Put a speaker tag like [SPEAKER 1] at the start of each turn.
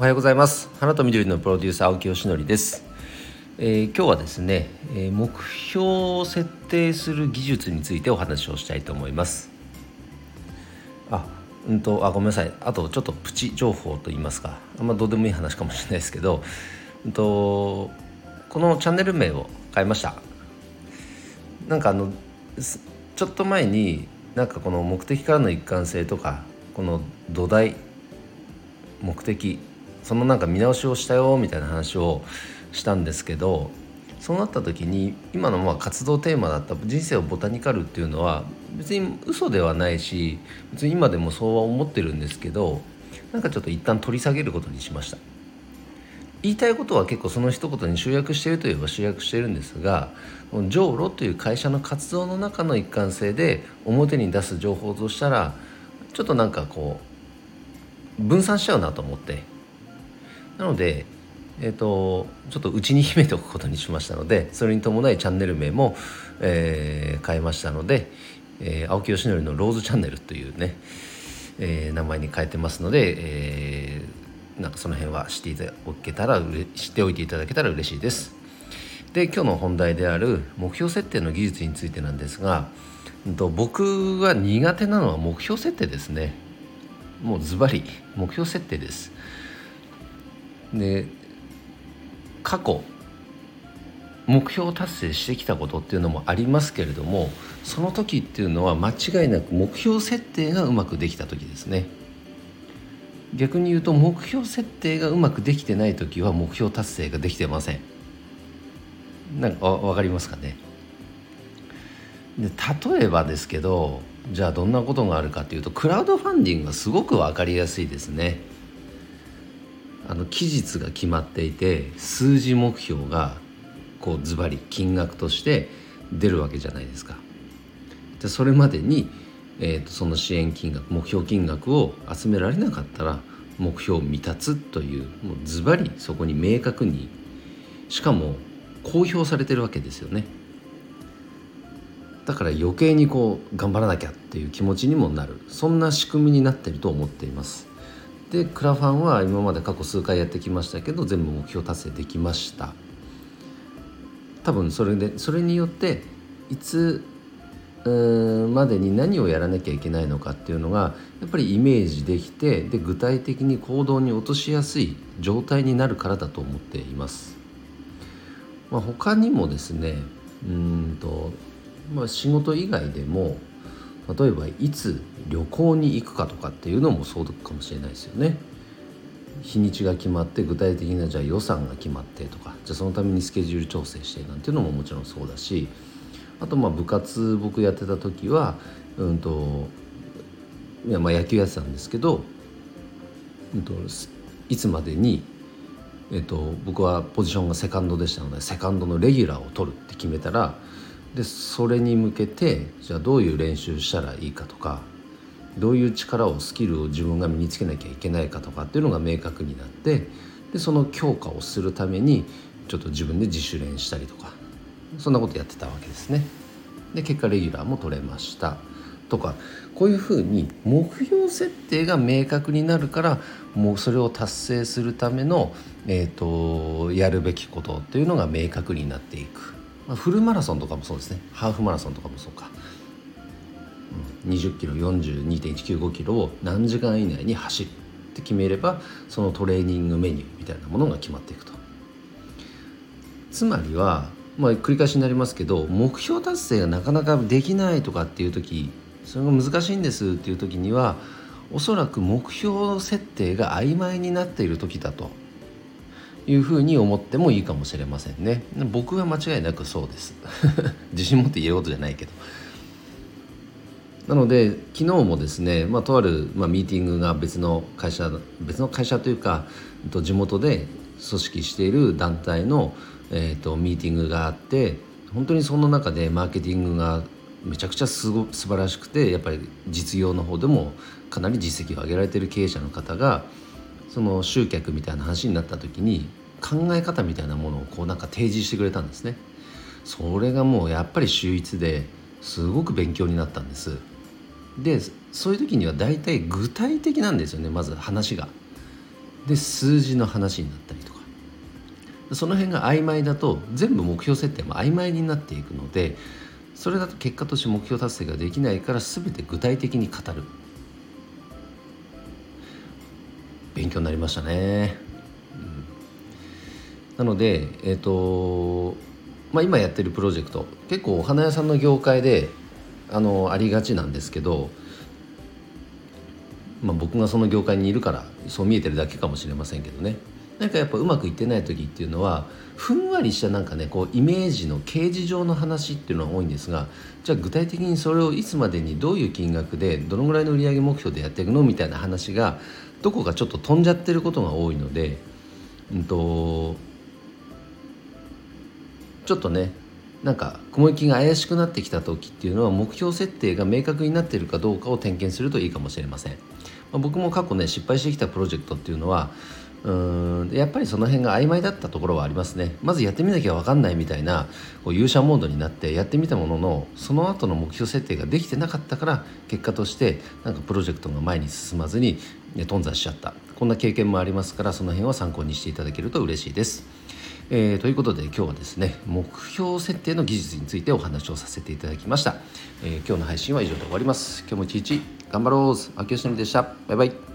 [SPEAKER 1] おはようございます。花と緑のプロデューサー青木よしのりです、えー、今日はですね、え、目標を設定する技術についてお話をしたいと思います。あうんとあごめんなさい。あとちょっとプチ情報と言いますか。あんまどうでもいい話かもしれないですけど、うんと、このチャンネル名を変えました。なんかあのちょっと前になんかこの目的からの一貫性とかこの土台目的そのなんか見直しをしたよみたいな話をしたんですけどそうなった時に今のまあ活動テーマだった「人生をボタニカル」っていうのは別に嘘ではないし別に今でもそうは思ってるんですけどなんかちょっと一旦取り下げることにしました。言いたいことは結構その一言に集約しているといえば集約しているんですがジョーロという会社の活動の中の一貫性で表に出す情報としたらちょっとなんかこう分散しちゃうなと思ってなのでえーと、ちょっと内に秘めておくことにしましたのでそれに伴いチャンネル名も、えー、変えましたので、えー、青木よしのりのローズチャンネルというね、えー、名前に変えてますので、えー、なんかその辺は知っていただけたら知っておいていただけたら嬉しいです。で今日の本題である目標設定の技術についてなんですが、と僕が苦手なのは目標設定ですねもうズバリ目標設定ですで過去目標達成してきたことっていうのもありますけれどもその時っていうのは間違いなく目標設定がうまくできた時ですね。逆に言うと目標設定がうまくできてない時は目標達成ができてません。なんか分かりますかね？で例えばですけどじゃあどんなことがあるかというとクラウドファンディングがすごく分かりやすいですね。あの期日が決まっていて数字目標がこうズバリ金額として出るわけじゃないですか。でそれまでに、えーと、その支援金額目標金額を集められなかったら目標未達というもうズバリそこに明確にしかも公表されてるわけですよね。だから余計にこう頑張らなきゃっていう気持ちにもなるそんな仕組みになってると思っています。でクラファンは今まで過去数回やってきましたけど全部目標達成できました多分それでそれによっていつまでに何をやらなきゃいけないのかっていうのがやっぱりイメージできてで具体的に行動に落としやすい状態になるからだと思っています。まあ、他にもですねうんと、まあ、仕事以外でも例えばいつ旅行に行くかとかっていうのもそうかもしれないですよね。日にちが決まって具体的なじゃあ予算が決まってとかじゃあそのためにスケジュール調整してなんていうのももちろんそうだしあとまあ部活僕やってた時はうんといやまあ野球やってたんですけど、うんと、いつまでに、えっと、僕はポジションがセカンドでしたのでセカンドのレギュラーを取るって決めたらでそれに向けてじゃあどういう練習したらいいかとかどういう力をスキルを自分が身につけなきゃいけないかとかっていうのが明確になってでその強化をするためにちょっと自分で自主練したりとかそんなことやってたわけですね。で結果レギュラーも取れましたとかこういうふうに目標設定が明確になるからもうそれを達成するための、えーとやるべきことっていうのが明確になっていく。まあ、フルマラソンとかもそうですね。ハーフマラソンとかもそうか、うん、20キロ42.195キロを何時間以内に走るって決めればそのトレーニングメニューみたいなものが決まっていくと。つまりはまあ繰り返しになりますけど目標達成がなかなかできないとかっていう時それが難しいんですっていう時にはおそらく目標設定が曖昧になっている時だというふうに思ってもいいかもしれませんね。僕は間違いなくそうです。自信持って言えることじゃないけど。なので昨日もですね、まあ、とある、まあ、ミーティングが別の会社別の会社というか地元で組織している団体の、えーと、ミーティングがあって本当にその中でマーケティングがめちゃくちゃすご素晴らしくてやっぱり実業の方でもかなり実績を上げられている経営者の方がその集客みたいな話になった時に考え方みたいなものをこうなんか提示してくれたんですね。それがもうやっぱり秀逸ですごく勉強になったんです。でそういう時には大体具体的なんですよねまず話が。で数字の話になったりとか。その辺が曖昧だと全部目標設定も曖昧になっていくのでそれだと結果として目標達成ができないから全て具体的に語る。勉強になりましたね、なのでえ、ー、とまあ今やってるプロジェクト結構お花屋さんの業界であのありがちなんですけどまあ、僕がその業界にいるからそう見えてるだけかもしれませんけどね。なんかやっぱうまくいってない時っていうのはふんわりしたなんかねこうイメージの掲示上の話っていうのが多いんですがじゃあ具体的にそれをいつまでにどういう金額でどのぐらいの売上目標でやっていくの？みたいな話がどこかちょっと飛んじゃってることが多いので、うんと、ちょっとねなんか雲行きが怪しくなってきた時っていうのは目標設定が明確になっているかどうかを点検するといいかもしれません。まあ、僕も過去ね失敗してきたプロジェクトっていうのはうんやっぱりその辺が曖昧だったところはありますねまずやってみなきゃ分かんないみたいなこう勇者モードになってやってみたもののその後の目標設定ができてなかったから結果としてなんかプロジェクトが前に進まずに頓挫しちゃったこんな経験もありますからその辺は参考にしていただけると嬉しいです。えー、ということで今日はですね目標設定の技術についてお話をさせていただきました、えー、今日の配信は以上で終わります。今日も一日頑張ろう。秋吉のみでした。バイバイ。